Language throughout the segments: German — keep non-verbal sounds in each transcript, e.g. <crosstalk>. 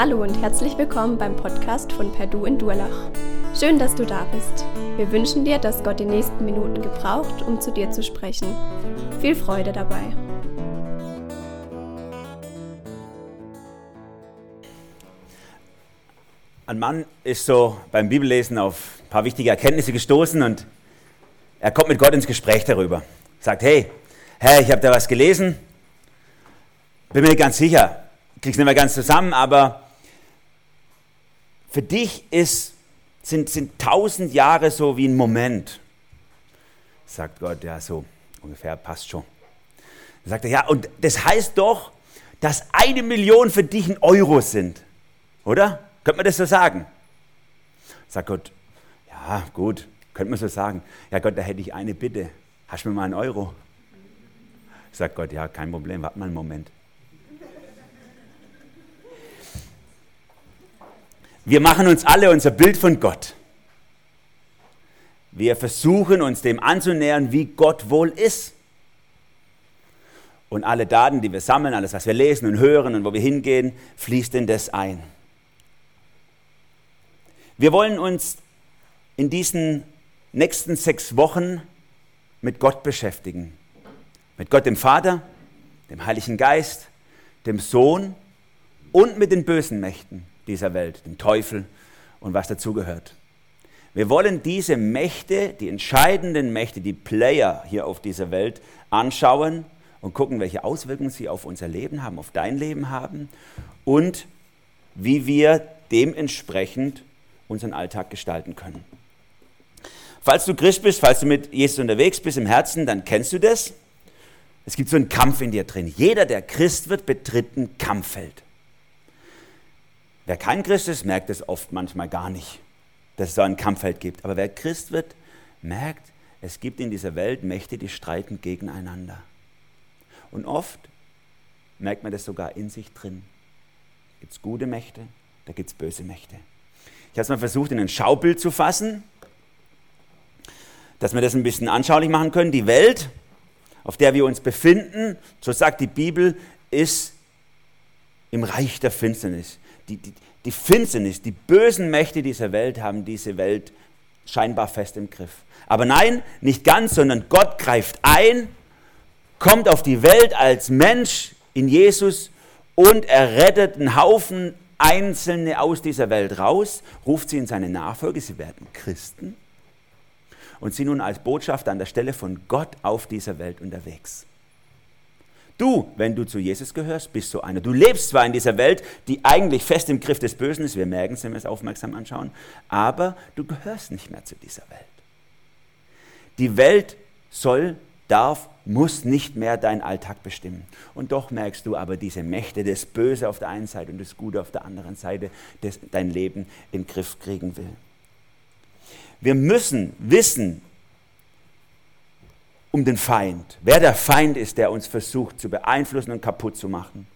Hallo und herzlich willkommen beim Podcast von Perdu in Durlach. Schön, dass du da bist. Wir wünschen dir, dass Gott die nächsten Minuten gebraucht, um zu dir zu sprechen. Viel Freude dabei. Ein Mann ist so beim Bibellesen auf ein paar wichtige Erkenntnisse gestoßen und er kommt mit Gott ins Gespräch darüber. Sagt, hey, Herr, ich habe da was gelesen, bin mir nicht ganz sicher, krieg's nicht mehr ganz zusammen, aber für dich ist, sind, sind tausend Jahre so wie ein Moment. Sagt Gott, ja, so ungefähr passt schon. Dann sagt er, ja, und das heißt doch, dass eine Million für dich ein Euro sind. Oder? Könnte man das so sagen? Sagt Gott, ja, gut, könnte man so sagen. Ja, Gott, da hätte ich eine Bitte. Hast du mir mal einen Euro? Sagt Gott, ja, kein Problem, warte mal einen Moment. Wir machen uns alle unser Bild von Gott. Wir versuchen uns dem anzunähern, wie Gott wohl ist. Und alle Daten, die wir sammeln, alles, was wir lesen und hören und wo wir hingehen, fließt in das ein. Wir wollen uns in diesen nächsten sechs Wochen mit Gott beschäftigen. Mit Gott dem Vater, dem Heiligen Geist, dem Sohn und mit den bösen Mächten dieser Welt, dem Teufel und was dazugehört. Wir wollen diese Mächte, die entscheidenden Mächte, die Player hier auf dieser Welt anschauen und gucken, welche Auswirkungen sie auf unser Leben haben, auf dein Leben haben und wie wir dementsprechend unseren Alltag gestalten können. Falls du Christ bist, falls du mit Jesus unterwegs bist im Herzen, dann kennst du das. Es gibt so einen Kampf in dir drin. Jeder, der Christ wird, betritt ein Kampffeld. Wer kein Christ ist, merkt es oft manchmal gar nicht, dass es so ein Kampffeld gibt. Aber wer Christ wird, merkt, es gibt in dieser Welt Mächte, die streiten gegeneinander. Und oft merkt man das sogar in sich drin. Da gibt es gute Mächte, da gibt es böse Mächte. Ich habe es mal versucht, in ein Schaubild zu fassen, dass wir das ein bisschen anschaulich machen können. Die Welt, auf der wir uns befinden, so sagt die Bibel, ist im Reich der Finsternis die, die, die Finsternis, die bösen Mächte dieser Welt haben diese Welt scheinbar fest im Griff. Aber nein, nicht ganz, sondern Gott greift ein, kommt auf die Welt als Mensch in Jesus und er rettet einen Haufen Einzelne aus dieser Welt raus, ruft sie in seine Nachfolge, sie werden Christen und sind nun als Botschafter an der Stelle von Gott auf dieser Welt unterwegs. Du, wenn du zu Jesus gehörst, bist so einer. Du lebst zwar in dieser Welt, die eigentlich fest im Griff des Bösen ist, wir merken es, wenn wir es aufmerksam anschauen, aber du gehörst nicht mehr zu dieser Welt. Die Welt soll, darf, muss nicht mehr deinen Alltag bestimmen. Und doch merkst du aber diese Mächte, das Böse auf der einen Seite und das Gute auf der anderen Seite, das dein Leben in den Griff kriegen will. Wir müssen wissen, um den Feind, wer der Feind ist, der uns versucht zu beeinflussen und kaputt zu machen.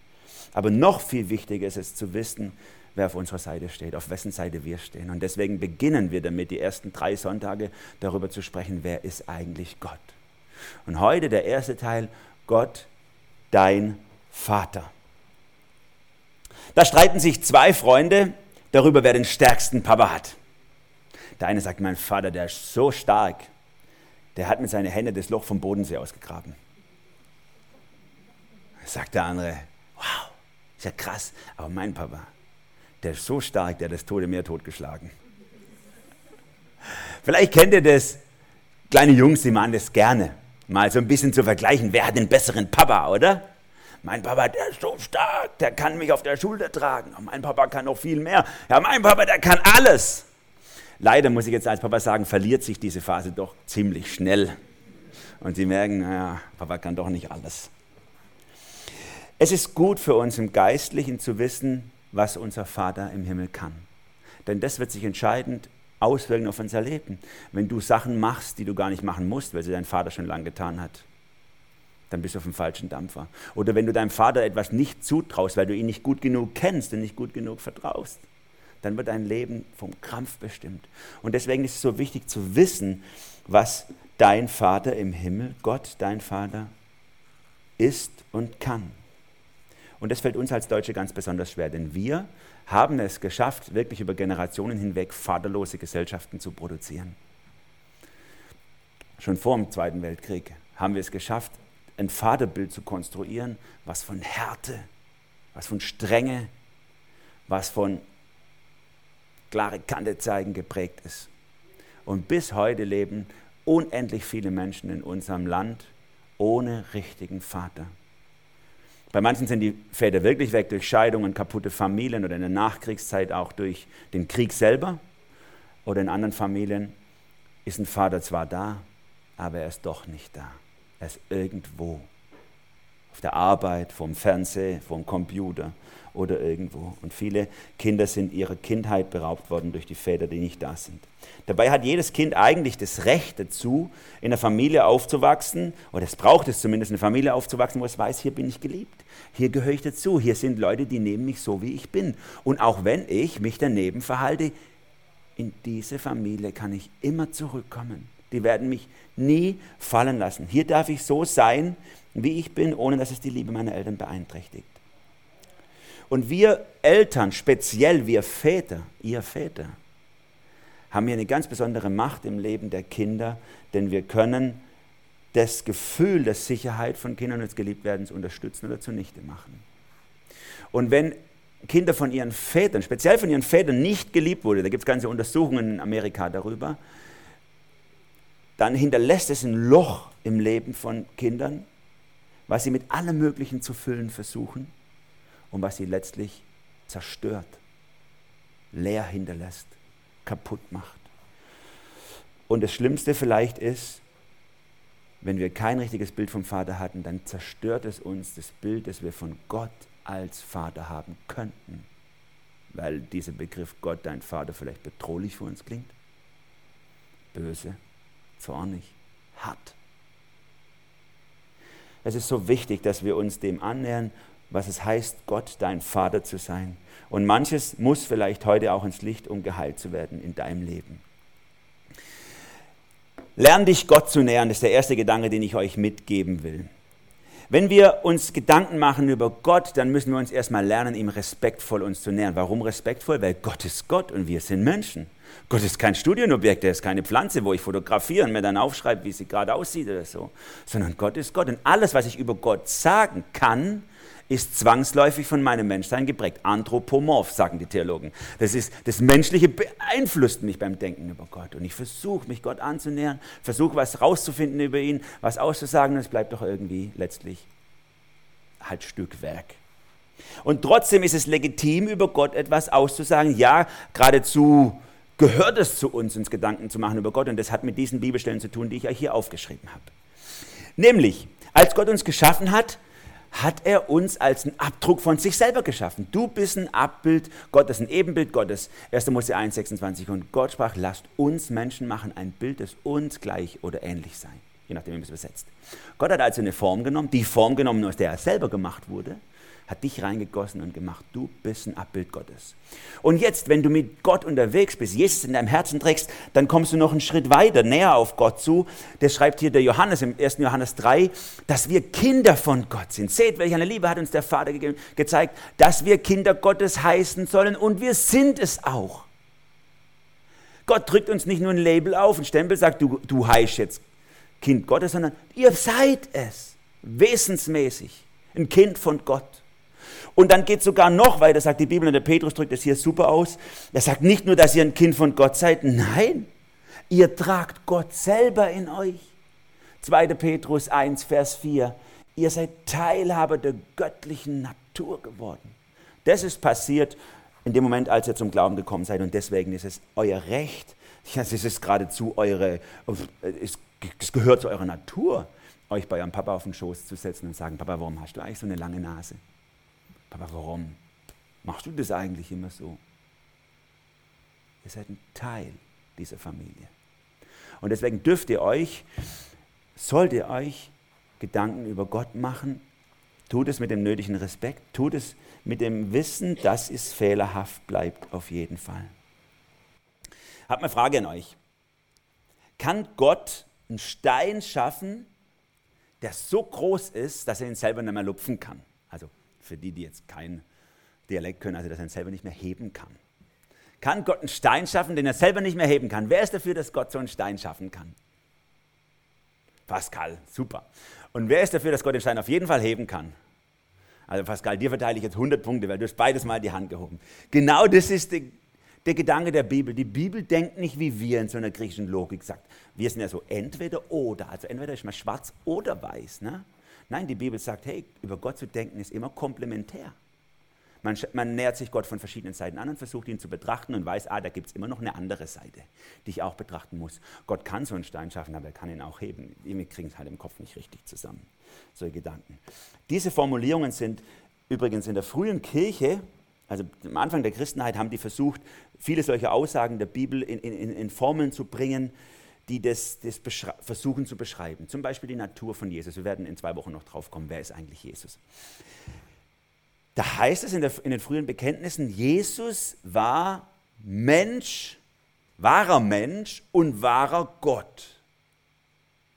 Aber noch viel wichtiger ist es zu wissen, wer auf unserer Seite steht, auf wessen Seite wir stehen. Und deswegen beginnen wir damit, die ersten drei Sonntage darüber zu sprechen, wer ist eigentlich Gott. Und heute der erste Teil, Gott, dein Vater. Da streiten sich zwei Freunde darüber, wer den stärksten Papa hat. Der eine sagt, mein Vater, der ist so stark, der hat mit seinen Händen das Loch vom Bodensee ausgegraben. Sagt der andere, wow, ist ja krass, aber mein Papa, der ist so stark, der hat das Tote Meer totgeschlagen. Vielleicht kennt ihr das, kleine Jungs, die machen das gerne, mal so ein bisschen zu vergleichen, wer hat den besseren Papa, oder? Mein Papa, der ist so stark, der kann mich auf der Schulter tragen. Mein Papa kann noch viel mehr. Ja, mein Papa, der kann alles. Leider muss ich jetzt als Papa sagen, verliert sich diese Phase doch ziemlich schnell. Und sie merken, naja, Papa kann doch nicht alles. Es ist gut für uns im Geistlichen zu wissen, was unser Vater im Himmel kann. Denn das wird sich entscheidend auswirken auf unser Leben. Wenn du Sachen machst, die du gar nicht machen musst, weil sie dein Vater schon lange getan hat, dann bist du auf dem falschen Dampfer. Oder wenn du deinem Vater etwas nicht zutraust, weil du ihn nicht gut genug kennst und nicht gut genug vertraust, dann wird dein Leben vom Krampf bestimmt. Und deswegen ist es so wichtig zu wissen, was dein Vater im Himmel, Gott, dein Vater, ist und kann. Und das fällt uns als Deutsche ganz besonders schwer, denn wir haben es geschafft, wirklich über Generationen hinweg vaterlose Gesellschaften zu produzieren. Schon vor dem Zweiten Weltkrieg haben wir es geschafft, ein Vaterbild zu konstruieren, was von Härte, was von Strenge, was von klare Kante zeigen geprägt ist. Und bis heute leben unendlich viele Menschen in unserem Land ohne richtigen Vater. Bei manchen sind die Väter wirklich weg durch Scheidungen, kaputte Familien oder in der Nachkriegszeit auch durch den Krieg selber. Oder in anderen Familien ist ein Vater zwar da, aber er ist doch nicht da. Er ist irgendwo. Auf der Arbeit, vom Fernseher, vom Computer oder irgendwo. Und viele Kinder sind ihrer Kindheit beraubt worden durch die Väter, die nicht da sind. Dabei hat jedes Kind eigentlich das Recht dazu, in einer Familie aufzuwachsen, oder es braucht es zumindest, in einer Familie aufzuwachsen, wo es weiß, hier bin ich geliebt, hier gehöre ich dazu, hier sind Leute, die nehmen mich so, wie ich bin. Und auch wenn ich mich daneben verhalte, in diese Familie kann ich immer zurückkommen. Die werden mich nie fallen lassen. Hier darf ich so sein, wie ich bin, ohne dass es die Liebe meiner Eltern beeinträchtigt. Und wir Eltern, speziell wir Väter, ihr Väter, haben hier eine ganz besondere Macht im Leben der Kinder, denn wir können das Gefühl der Sicherheit von Kindern und des Geliebtwerdens unterstützen oder zunichte machen. Und wenn Kinder von ihren Vätern, speziell von ihren Vätern, nicht geliebt wurden, da gibt es ganze Untersuchungen in Amerika darüber, dann hinterlässt es ein Loch im Leben von Kindern, was sie mit allem Möglichen zu füllen versuchen und was sie letztlich zerstört, leer hinterlässt, kaputt macht. Und das Schlimmste vielleicht ist, wenn wir kein richtiges Bild vom Vater hatten, dann zerstört es uns das Bild, das wir von Gott als Vater haben könnten. Weil dieser Begriff Gott, dein Vater, vielleicht bedrohlich für uns klingt. Böse, zornig, hart. Es ist so wichtig, dass wir uns dem annähern was es heißt, Gott dein Vater zu sein. Und manches muss vielleicht heute auch ins Licht, um geheilt zu werden in deinem Leben. Lern dich Gott zu nähern, ist der erste Gedanke, den ich euch mitgeben will. Wenn wir uns Gedanken machen über Gott, dann müssen wir uns erstmal lernen, ihm respektvoll uns zu nähern. Warum respektvoll? Weil Gott ist Gott und wir sind Menschen. Gott ist kein Studienobjekt, er ist keine Pflanze, wo ich fotografiere und mir dann aufschreibe, wie sie gerade aussieht oder so, sondern Gott ist Gott. Und alles, was ich über Gott sagen kann, ist zwangsläufig von meinem Menschsein geprägt. Anthropomorph, sagen die Theologen. Das, ist, das Menschliche beeinflusst mich beim Denken über Gott. Und ich versuche, mich Gott anzunähern, versuche, was rauszufinden über ihn, was auszusagen, und es bleibt doch irgendwie letztlich halt Stückwerk. Und trotzdem ist es legitim, über Gott etwas auszusagen. Ja, geradezu gehört es zu uns, uns Gedanken zu machen über Gott. Und das hat mit diesen Bibelstellen zu tun, die ich euch hier aufgeschrieben habe. Nämlich, als Gott uns geschaffen hat, hat er uns als einen Abdruck von sich selber geschaffen. Du bist ein Abbild Gottes, ein Ebenbild Gottes. 1. Mose 1, 26. Und Gott sprach, lasst uns Menschen machen, ein Bild, das uns gleich oder ähnlich sei. Je nachdem, wie man es übersetzt. Gott hat also eine Form genommen, die Form genommen, aus der er selber gemacht wurde hat dich reingegossen und gemacht. Du bist ein Abbild Gottes. Und jetzt, wenn du mit Gott unterwegs bist, Jesus in deinem Herzen trägst, dann kommst du noch einen Schritt weiter, näher auf Gott zu. Das schreibt hier der Johannes im 1. Johannes 3, dass wir Kinder von Gott sind. Seht, welche eine Liebe hat uns der Vater ge gezeigt, dass wir Kinder Gottes heißen sollen und wir sind es auch. Gott drückt uns nicht nur ein Label auf, ein Stempel, sagt, du, du heißt jetzt Kind Gottes, sondern ihr seid es, wesensmäßig, ein Kind von Gott. Und dann geht es sogar noch weiter, sagt die Bibel, und der Petrus drückt das hier super aus. Er sagt nicht nur, dass ihr ein Kind von Gott seid, nein, ihr tragt Gott selber in euch. 2. Petrus 1, Vers 4. Ihr seid Teilhaber der göttlichen Natur geworden. Das ist passiert in dem Moment, als ihr zum Glauben gekommen seid. Und deswegen ist es euer Recht, ja, es ist geradezu eure, es gehört zu eurer Natur, euch bei eurem Papa auf den Schoß zu setzen und sagen, Papa, warum hast du eigentlich so eine lange Nase? Aber warum machst du das eigentlich immer so? Ihr seid ein Teil dieser Familie. Und deswegen dürft ihr euch, sollt ihr euch Gedanken über Gott machen. Tut es mit dem nötigen Respekt, tut es mit dem Wissen, dass es fehlerhaft bleibt, auf jeden Fall. Ich habe eine Frage an euch. Kann Gott einen Stein schaffen, der so groß ist, dass er ihn selber nicht mehr lupfen kann? Also Für die, die jetzt kein Dialekt können, also dass er ihn selber nicht mehr heben kann. Kann Gott einen Stein schaffen, den er selber nicht mehr heben kann? Wer ist dafür, dass Gott so einen Stein schaffen kann? Pascal, super. Und wer ist dafür, dass Gott den Stein auf jeden Fall heben kann? Also Pascal, dir verteile ich jetzt 100 Punkte, weil du hast beides mal die Hand gehoben. Genau das ist die, der Gedanke der Bibel. Die Bibel denkt nicht wie wir in so einer griechischen Logik sagt. Wir sind ja so entweder oder, also entweder ist man schwarz oder weiß. Ne? Nein, die Bibel sagt, hey, über Gott zu denken ist immer komplementär. Man, man, nähert sich Gott von verschiedenen Seiten an und versucht ihn zu betrachten und weiß, ah, da gibt es immer noch eine andere Seite, die ich auch betrachten muss. Gott kann so einen Stein schaffen, aber er kann ihn auch heben. Wir kriegen es halt im Kopf nicht richtig zusammen, solche Gedanken. Diese Formulierungen sind übrigens in der frühen Kirche, also am Anfang der Christenheit, haben die versucht, viele solcher Aussagen der Bibel in, in, in Formeln zu bringen, die das, das versuchen zu beschreiben. Zum Beispiel die Natur von Jesus. Wir werden in zwei Wochen noch drauf kommen, wer ist eigentlich Jesus. Da heißt es in, der, in den frühen Bekenntnissen, Jesus war Mensch, wahrer Mensch und wahrer Gott.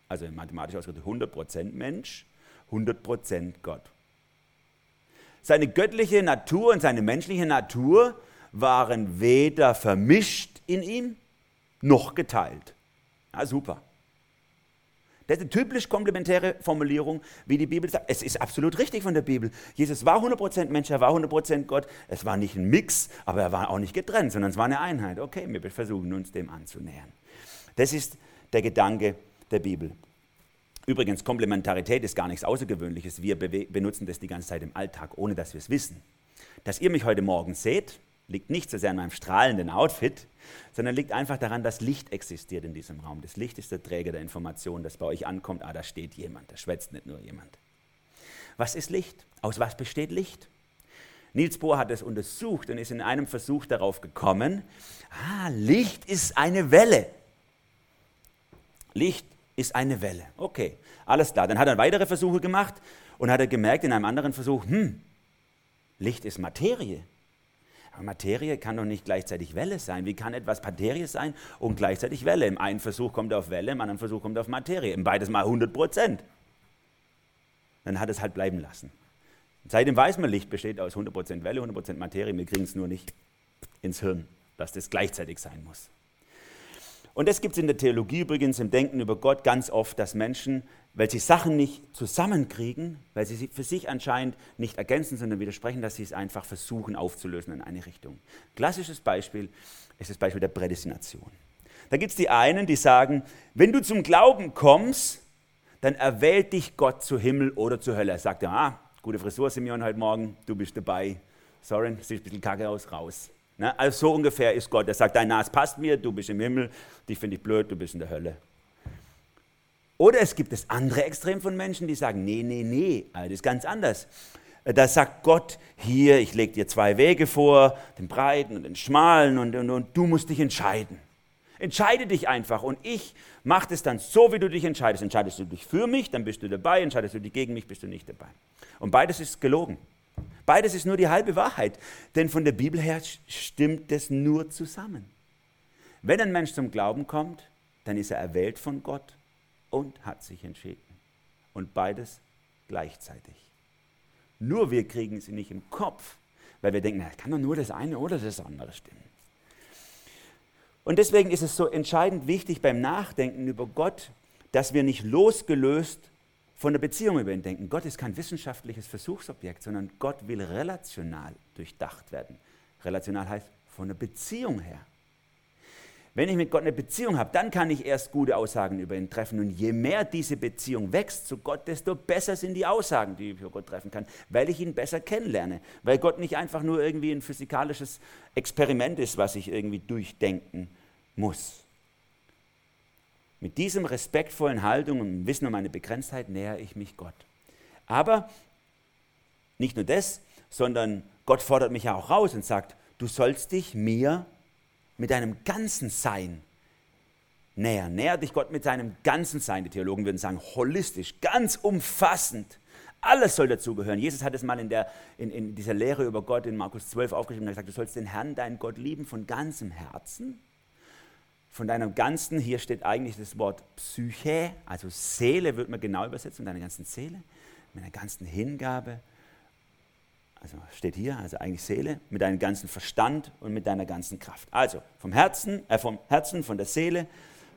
Also mathematisch ausgedrückt 100% Mensch, 100% Gott. Seine göttliche Natur und seine menschliche Natur waren weder vermischt in ihm noch geteilt. Ja, super. Das ist eine typisch komplementäre Formulierung, wie die Bibel sagt. Es ist absolut richtig von der Bibel. Jesus war 100% Mensch, er war 100% Gott. Es war nicht ein Mix, aber er war auch nicht getrennt, sondern es war eine Einheit. Okay, wir versuchen uns dem anzunähern. Das ist der Gedanke der Bibel. Übrigens, Komplementarität ist gar nichts Außergewöhnliches. Wir benutzen das die ganze Zeit im Alltag, ohne dass wir es wissen. Dass ihr mich heute Morgen seht, liegt nicht so sehr an meinem strahlenden Outfit, sondern liegt einfach daran, dass Licht existiert in diesem Raum. Das Licht ist der Träger der Information, dass bei euch ankommt, ah, da steht jemand, da schwätzt nicht nur jemand. Was ist Licht? Aus was besteht Licht? Niels Bohr hat es untersucht und ist in einem Versuch darauf gekommen, ah, Licht ist eine Welle. Licht ist eine Welle. Okay, alles klar. Dann hat er weitere Versuche gemacht und hat er gemerkt in einem anderen Versuch, hm, Licht ist Materie. Materie kann doch nicht gleichzeitig Welle sein. Wie kann etwas Materie sein und gleichzeitig Welle? Im einen Versuch kommt er auf Welle, im anderen Versuch kommt er auf Materie. Im beides mal 100 Prozent. Dann hat es halt bleiben lassen. Seitdem weiß man, Licht besteht aus 100 Prozent Welle, 100 Prozent Materie. Wir kriegen es nur nicht ins Hirn, dass das gleichzeitig sein muss. Und das gibt es in der Theologie übrigens, im Denken über Gott ganz oft, dass Menschen, weil sie Sachen nicht zusammenkriegen, weil sie sie für sich anscheinend nicht ergänzen, sondern widersprechen, dass sie es einfach versuchen aufzulösen in eine Richtung. Klassisches Beispiel ist das Beispiel der Prädestination. Da gibt es die einen, die sagen, wenn du zum Glauben kommst, dann erwählt dich Gott zu Himmel oder zur Hölle. Er sagt, ah, gute Frisur, Simeon, heute Morgen, du bist dabei. Sorry, sieht ein bisschen kacke aus, raus. Ne? Also so ungefähr ist Gott. Er sagt, dein Nas passt mir, du bist im Himmel, dich finde ich blöd, du bist in der Hölle. Oder es gibt das andere Extrem von Menschen, die sagen, nee, nee, nee, das ist ganz anders. Da sagt Gott, hier, ich lege dir zwei Wege vor, den breiten und den schmalen, und, und, und du musst dich entscheiden. Entscheide dich einfach und ich mache es dann so, wie du dich entscheidest. Entscheidest du dich für mich, dann bist du dabei, entscheidest du dich gegen mich, bist du nicht dabei. Und beides ist gelogen. Beides ist nur die halbe Wahrheit, denn von der Bibel her stimmt das nur zusammen. Wenn ein Mensch zum Glauben kommt, dann ist er erwählt von Gott und hat sich entschieden. Und beides gleichzeitig. Nur wir kriegen sie nicht im Kopf, weil wir denken, na, kann doch nur das eine oder das andere stimmen. Und deswegen ist es so entscheidend wichtig beim Nachdenken über Gott, dass wir nicht losgelöst von der Beziehung über ihn denken. Gott ist kein wissenschaftliches Versuchsobjekt, sondern Gott will relational durchdacht werden. Relational heißt von der Beziehung her. Wenn ich mit Gott eine Beziehung habe, dann kann ich erst gute Aussagen über ihn treffen. Und je mehr diese Beziehung wächst zu Gott, desto besser sind die Aussagen, die ich über Gott treffen kann, weil ich ihn besser kennenlerne. Weil Gott nicht einfach nur irgendwie ein physikalisches Experiment ist, was ich irgendwie durchdenken muss. Mit diesem respektvollen Haltung und Wissen um meine Begrenztheit nähere ich mich Gott. Aber nicht nur das, sondern Gott fordert mich ja auch raus und sagt, du sollst dich mir mit deinem ganzen Sein nähern. Näher dich Gott mit seinem ganzen Sein. Die Theologen würden sagen, holistisch, ganz umfassend. Alles soll dazugehören. Jesus hat es mal in, der, in, in dieser Lehre über Gott in Markus 12 aufgeschrieben. Er hat gesagt, du sollst den Herrn, deinen Gott lieben von ganzem Herzen, von deinem ganzen, hier steht eigentlich das Wort Psyche, also Seele wird man genau übersetzen, deiner ganzen Seele, mit deiner ganzen Hingabe also steht hier, also eigentlich Seele, mit deinem ganzen Verstand und mit deiner ganzen Kraft. Also vom Herzen, äh, vom Herzen, von der Seele,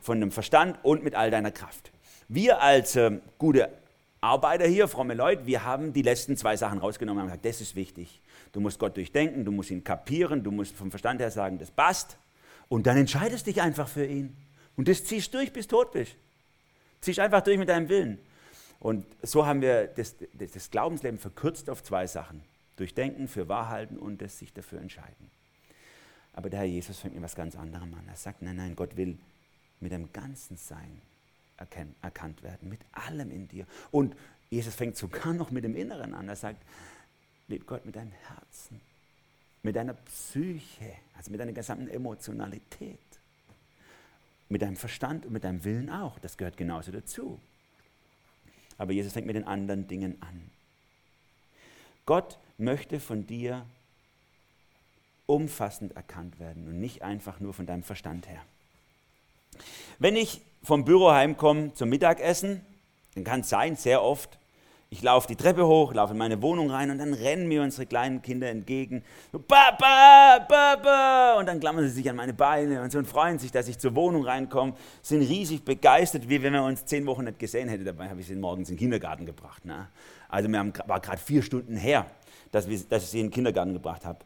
von dem Verstand und mit all deiner Kraft. Wir als äh, gute Arbeiter hier, fromme Leute, wir haben die letzten zwei Sachen rausgenommen und haben gesagt, das ist wichtig. Du musst Gott durchdenken, du musst ihn kapieren, du musst vom Verstand her sagen, das passt. Und dann entscheidest dich einfach für ihn. Und das ziehst durch, bis tot bist. Ziehst einfach durch mit deinem Willen. Und so haben wir das, das, das Glaubensleben verkürzt auf zwei Sachen. Durchdenken, für wahr halten und das sich dafür entscheiden. Aber der Herr Jesus fängt mit was ganz anderem an. Er sagt, nein, nein, Gott will mit dem ganzen Sein erkannt werden, mit allem in dir. Und Jesus fängt sogar noch mit dem Inneren an. Er sagt, lieb Gott mit deinem Herzen, mit deiner Psyche, also mit deiner gesamten Emotionalität, mit deinem Verstand und mit deinem Willen auch. Das gehört genauso dazu. Aber Jesus fängt mit den anderen Dingen an. Gott möchte von dir umfassend erkannt werden und nicht einfach nur von deinem Verstand her. Wenn ich vom Büro heimkomme zum Mittagessen, dann kann es sein, sehr oft, ich laufe die Treppe hoch, laufe in meine Wohnung rein und dann rennen mir unsere kleinen Kinder entgegen. Papa, Papa! Und dann klammern sie sich an meine Beine und so und freuen sich, dass ich zur Wohnung reinkomme, sind riesig begeistert, wie wenn wir uns zehn Wochen nicht gesehen hätten. Dabei habe ich sie morgens in den Kindergarten gebracht. Ne? Also wir haben, war gerade vier Stunden her, dass, wir, dass ich sie in den Kindergarten gebracht habe.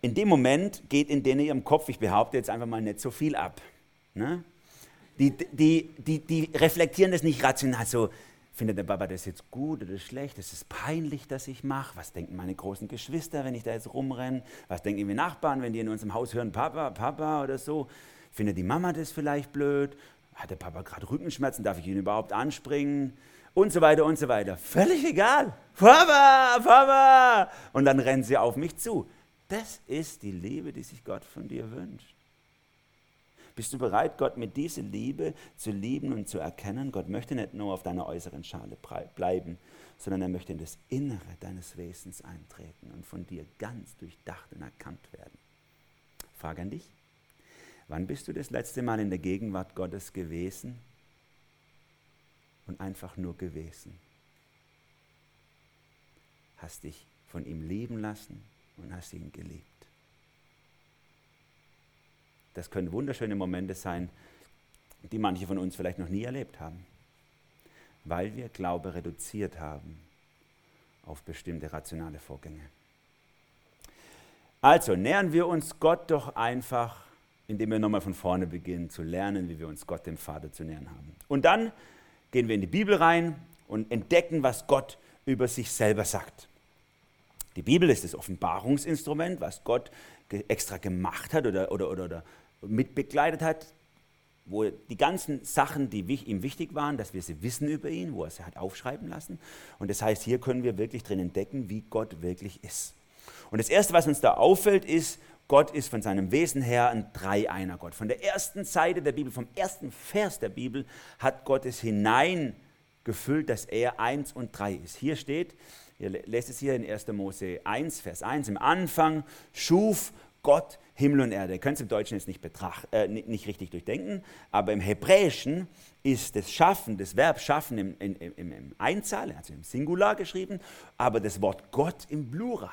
In dem Moment geht in denen ihrem Kopf, ich behaupte jetzt einfach mal, nicht so viel ab. Ne? Die, die, die, die reflektieren das nicht rational so, findet der Papa das jetzt gut oder schlecht? Ist es peinlich, dass ich mache? Was denken meine großen Geschwister, wenn ich da jetzt rumrenne? Was denken die Nachbarn, wenn die in unserem Haus hören, Papa, Papa oder so? Findet die Mama das vielleicht blöd? Hat der Papa gerade Rückenschmerzen? Darf ich ihn überhaupt anspringen? Und so weiter und so weiter. Völlig egal. Papa, Papa! Und dann rennen sie auf mich zu. Das ist die Liebe, die sich Gott von dir wünscht. Bist du bereit, Gott mit dieser Liebe zu lieben und zu erkennen? Gott möchte nicht nur auf deiner äußeren Schale bleiben, sondern er möchte in das Innere deines Wesens eintreten und von dir ganz durchdacht und erkannt werden. Frage an dich. Wann bist du das letzte Mal in der Gegenwart Gottes gewesen und einfach nur gewesen? Hast dich von ihm lieben lassen und hast ihn geliebt. Das können wunderschöne Momente sein, die manche von uns vielleicht noch nie erlebt haben, weil wir Glaube reduziert haben auf bestimmte rationale Vorgänge. Also nähern wir uns Gott doch einfach, indem wir nochmal von vorne beginnen zu lernen, wie wir uns Gott, dem Vater, zu nähern haben. Und dann gehen wir in die Bibel rein und entdecken, was Gott über sich selber sagt. Die Bibel ist das Offenbarungsinstrument, was Gott extra gemacht hat oder, oder, oder, oder mitbegleitet hat, wo die ganzen Sachen, die ihm wichtig waren, dass wir sie wissen über ihn, wo er sie hat aufschreiben lassen. Und das heißt, hier können wir wirklich drin entdecken, wie Gott wirklich ist. Und das Erste, was uns da auffällt, ist, Gott ist von seinem Wesen her ein Dreieiner Gott. Von der ersten Seite der Bibel, vom ersten Vers der Bibel, hat Gott es hineingefüllt, dass er eins und drei ist. Hier steht, ihr lest es hier in 1. Mose 1, Vers 1, im Anfang schuf Gott Himmel und Erde. Ihr könnt es im Deutschen jetzt nicht, betracht, äh, nicht richtig durchdenken, aber im Hebräischen ist das Schaffen, das Verb Schaffen im, im, im, im Einzahl, also im Singular geschrieben, aber das Wort Gott im Plural.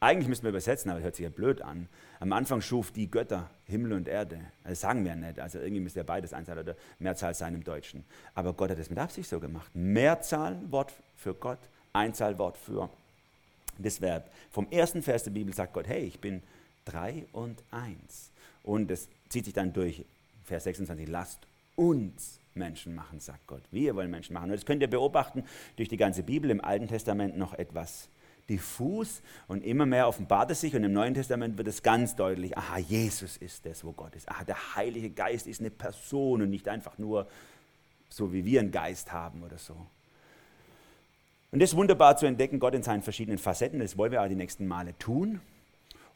Eigentlich müssten wir übersetzen, aber das hört sich ja blöd an. Am Anfang schuf die Götter Himmel und Erde. Das sagen wir ja nicht. Also irgendwie müsste ja beides Einzahl oder Mehrzahl sein im Deutschen. Aber Gott hat es mit Absicht so gemacht. Mehrzahl Wort für Gott, Einzahl Wort für das Verb. Vom ersten Vers der Bibel sagt Gott, hey, ich bin 3 und 1. Und es zieht sich dann durch Vers 26, lasst uns Menschen machen, sagt Gott. Wir wollen Menschen machen. Und das könnt ihr beobachten durch die ganze Bibel, im Alten Testament noch etwas diffus und immer mehr offenbart es sich und im Neuen Testament wird es ganz deutlich, aha, Jesus ist das, wo Gott ist. Aha, der Heilige Geist ist eine Person und nicht einfach nur so, wie wir einen Geist haben oder so. Und das ist wunderbar zu entdecken, Gott in seinen verschiedenen Facetten, das wollen wir auch die nächsten Male tun.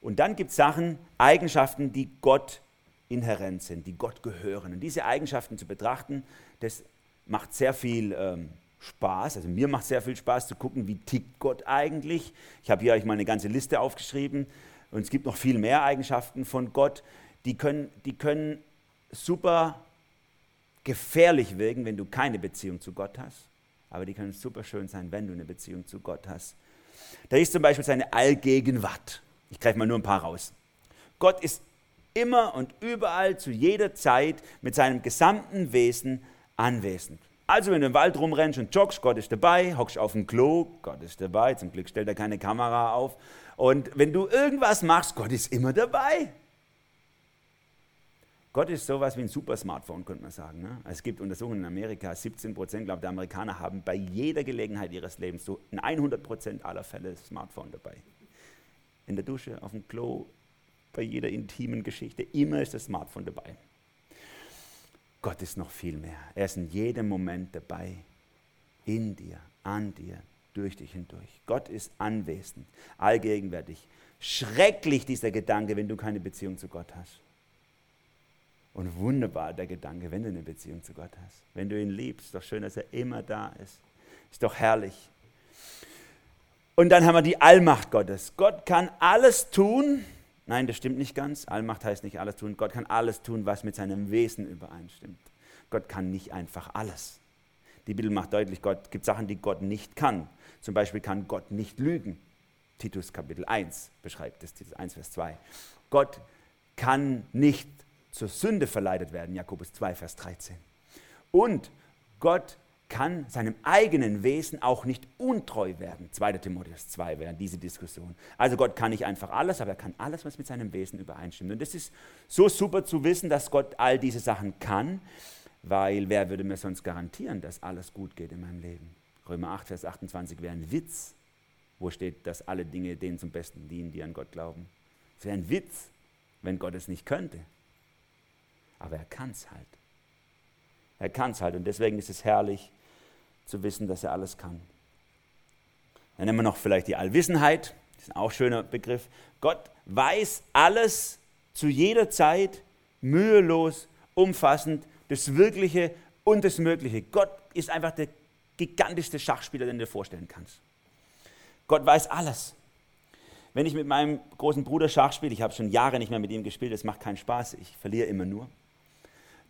Und dann gibt es Sachen, Eigenschaften, die Gott inhärent sind, die Gott gehören. Und diese Eigenschaften zu betrachten, das macht sehr viel ähm, Spaß. Also mir macht sehr viel Spaß zu gucken, wie tickt Gott eigentlich. Ich habe hier euch mal eine ganze Liste aufgeschrieben. Und es gibt noch viel mehr Eigenschaften von Gott, die können, die können super gefährlich wirken, wenn du keine Beziehung zu Gott hast. Aber die können super schön sein, wenn du eine Beziehung zu Gott hast. Da ist zum Beispiel seine Allgegenwart. Ich greife mal nur ein paar raus. Gott ist immer und überall zu jeder Zeit mit seinem gesamten Wesen anwesend. Also wenn du im Wald rumrennst und joggst, Gott ist dabei, hockst auf dem Klo, Gott ist dabei, zum Glück stellt er keine Kamera auf. Und wenn du irgendwas machst, Gott ist immer dabei. Gott ist sowas wie ein Super-Smartphone, könnte man sagen. Ne? Es gibt Untersuchungen in Amerika, 17 Prozent der Amerikaner haben bei jeder Gelegenheit ihres Lebens so in 100 Prozent aller Fälle Smartphone dabei. In der Dusche, auf dem Klo, bei jeder intimen Geschichte, immer ist das Smartphone dabei. Gott ist noch viel mehr. Er ist in jedem Moment dabei, in dir, an dir, durch dich hindurch. Gott ist anwesend, allgegenwärtig. Schrecklich dieser Gedanke, wenn du keine Beziehung zu Gott hast. Und wunderbar der Gedanke, wenn du eine Beziehung zu Gott hast. Wenn du ihn liebst, doch schön, dass er immer da ist. Ist doch herrlich. Und dann haben wir die Allmacht Gottes. Gott kann alles tun. Nein, das stimmt nicht ganz. Allmacht heißt nicht alles tun. Gott kann alles tun, was mit seinem Wesen übereinstimmt. Gott kann nicht einfach alles. Die Bibel macht deutlich, Gott gibt Sachen, die Gott nicht kann. Zum Beispiel kann Gott nicht lügen. Titus Kapitel 1 beschreibt es, Titus 1, Vers 2. Gott kann nicht zur Sünde verleitet werden, Jakobus 2, Vers 13. Und Gott kann seinem eigenen Wesen auch nicht untreu werden. 2. Timotheus 2 wäre diese Diskussion. Also Gott kann nicht einfach alles, aber er kann alles, was mit seinem Wesen übereinstimmt. Und das ist so super zu wissen, dass Gott all diese Sachen kann, weil wer würde mir sonst garantieren, dass alles gut geht in meinem Leben? Römer 8, Vers 28 wäre ein Witz, wo steht, dass alle Dinge denen zum Besten dienen, die an Gott glauben. Es wäre ein Witz, wenn Gott es nicht könnte aber er kann es halt. Er kann es halt und deswegen ist es herrlich zu wissen, dass er alles kann. Dann nehmen wir noch vielleicht die Allwissenheit, das ist auch ein schöner Begriff. Gott weiß alles zu jeder Zeit, mühelos, umfassend, das Wirkliche und das Mögliche. Gott ist einfach der gigantischste Schachspieler, den du dir vorstellen kannst. Gott weiß alles. Wenn ich mit meinem großen Bruder Schach spiele, ich habe schon Jahre nicht mehr mit ihm gespielt, es macht keinen Spaß, ich verliere immer nur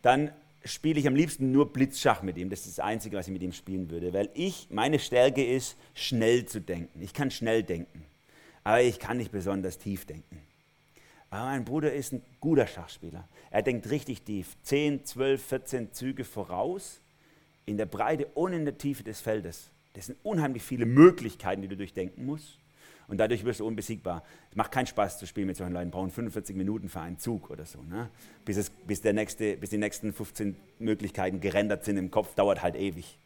dann spiele ich am liebsten nur Blitzschach mit ihm. Das ist das Einzige, was ich mit ihm spielen würde, weil ich, meine Stärke ist, schnell zu denken. Ich kann schnell denken, aber ich kann nicht besonders tief denken. Aber mein Bruder ist ein guter Schachspieler. Er denkt richtig tief. 10, 12, 14 Züge voraus in der Breite und in der Tiefe des Feldes. Das sind unheimlich viele Möglichkeiten, die du durchdenken musst. Und dadurch wirst du unbesiegbar. Es macht keinen Spaß zu spielen mit solchen Leuten. Brauchen 45 Minuten für einen Zug oder so. Ne? Bis, es, bis, der nächste, bis die nächsten 15 Möglichkeiten gerendert sind im Kopf, dauert halt ewig.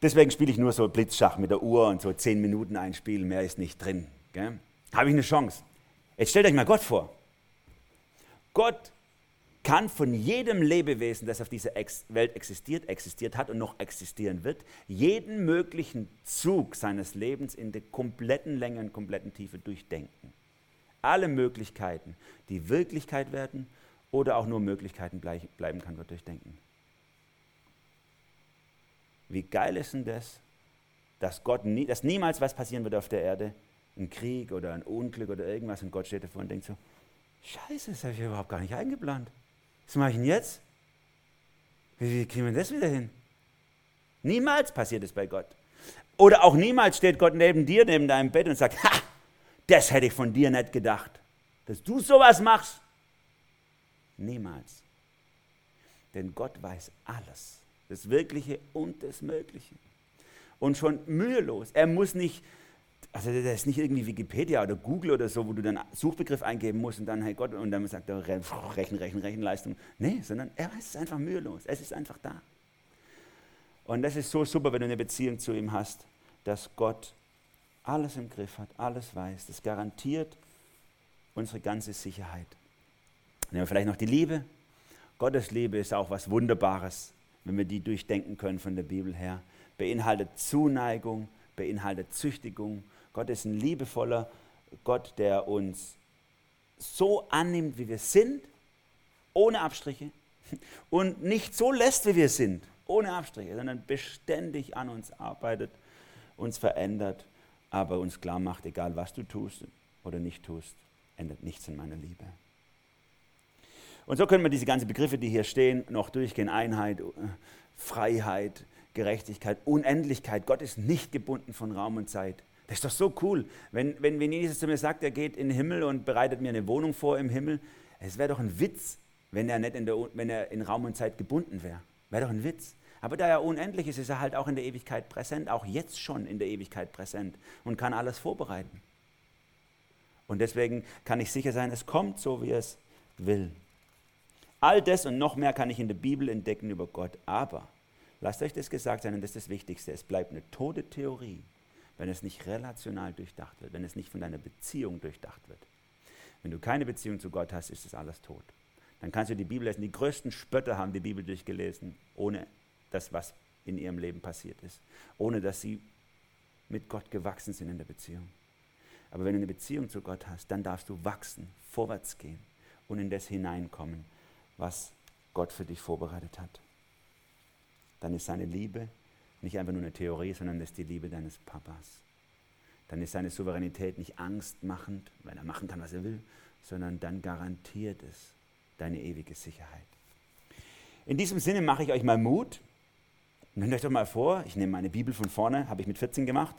Deswegen spiele ich nur so Blitzschach mit der Uhr und so 10 Minuten ein Spiel, mehr ist nicht drin. Habe ich eine Chance. Jetzt stellt euch mal Gott vor. Gott kann von jedem Lebewesen, das auf dieser Welt existiert, existiert hat und noch existieren wird, jeden möglichen Zug seines Lebens in der kompletten Länge und kompletten Tiefe durchdenken. Alle Möglichkeiten, die Wirklichkeit werden oder auch nur Möglichkeiten bleiben kann, wird durchdenken. Wie geil ist denn das, dass, Gott nie, dass niemals was passieren wird auf der Erde, ein Krieg oder ein Unglück oder irgendwas und Gott steht davor und denkt so, Scheiße, das habe ich überhaupt gar nicht eingeplant. Was mache ich denn jetzt? Wie, kriegen wir das wieder hin? Niemals passiert es bei Gott. Oder auch niemals steht Gott neben dir, neben deinem Bett und sagt, ha, das hätte ich von dir nicht gedacht, dass du sowas machst. Niemals. Denn Gott weiß alles, das Wirkliche und das Mögliche. Und schon mühelos. Er muss nicht also das ist nicht irgendwie Wikipedia oder Google oder so, wo du dann Suchbegriff eingeben musst und dann, hey Gott, und dann sagt er, Rechen, Rechen, Rechenleistung. Nee, sondern er weiß es einfach mühelos. Es ist einfach da. Und das ist so super, wenn du eine Beziehung zu ihm hast, dass Gott alles im Griff hat, alles weiß. Das garantiert unsere ganze Sicherheit. Nehmen wir vielleicht noch die Liebe. Gottes Liebe ist auch was Wunderbares, wenn wir die durchdenken können von der Bibel her. Beinhaltet Zuneigung, beinhaltet Züchtigung, Gott ist ein liebevoller Gott, der uns so annimmt, wie wir sind, ohne Abstriche <laughs> und nicht so lässt, wie wir sind, ohne Abstriche, sondern beständig an uns arbeitet, uns verändert, aber uns klar macht, egal was du tust oder nicht tust, ändert nichts in meiner Liebe. Und so können wir diese ganzen Begriffe, die hier stehen, noch durchgehen. Einheit, Freiheit, Gerechtigkeit, Unendlichkeit. Gott ist nicht gebunden von Raum und Zeit. Das ist doch so cool. Wenn, wenn, wenn Jesus zu mir sagt, er geht in den Himmel und bereitet mir eine Wohnung vor im Himmel, es wäre doch ein Witz, wenn er nicht in, der, wenn er in Raum und Zeit gebunden wäre. Wäre doch ein Witz. Aber da er unendlich ist, ist er halt auch in der Ewigkeit präsent, auch jetzt schon in der Ewigkeit präsent und kann alles vorbereiten. Und deswegen kann ich sicher sein, es kommt so, wie es will. All das und noch mehr kann ich in der Bibel entdecken über Gott. Aber lasst euch das gesagt sein, und das ist das Wichtigste, es bleibt eine tote Theorie, wenn es nicht relational durchdacht wird, wenn es nicht von deiner Beziehung durchdacht wird. Wenn du keine Beziehung zu Gott hast, ist das alles tot. Dann kannst du die Bibel lesen. Die größten Spötter haben die Bibel durchgelesen, ohne das, was in ihrem Leben passiert ist. Ohne dass sie mit Gott gewachsen sind in der Beziehung. Aber wenn du eine Beziehung zu Gott hast, dann darfst du wachsen, vorwärts gehen und in das hineinkommen, was Gott für dich vorbereitet hat. Dann ist seine Liebe nicht einfach nur eine Theorie, sondern das ist die Liebe deines Papas. Dann ist seine Souveränität nicht angstmachend, weil er machen kann, was er will, sondern dann garantiert es deine ewige Sicherheit. In diesem Sinne mache ich euch mal Mut. Nehmt euch doch mal vor, ich nehme meine Bibel von vorne, habe ich mit 14 gemacht,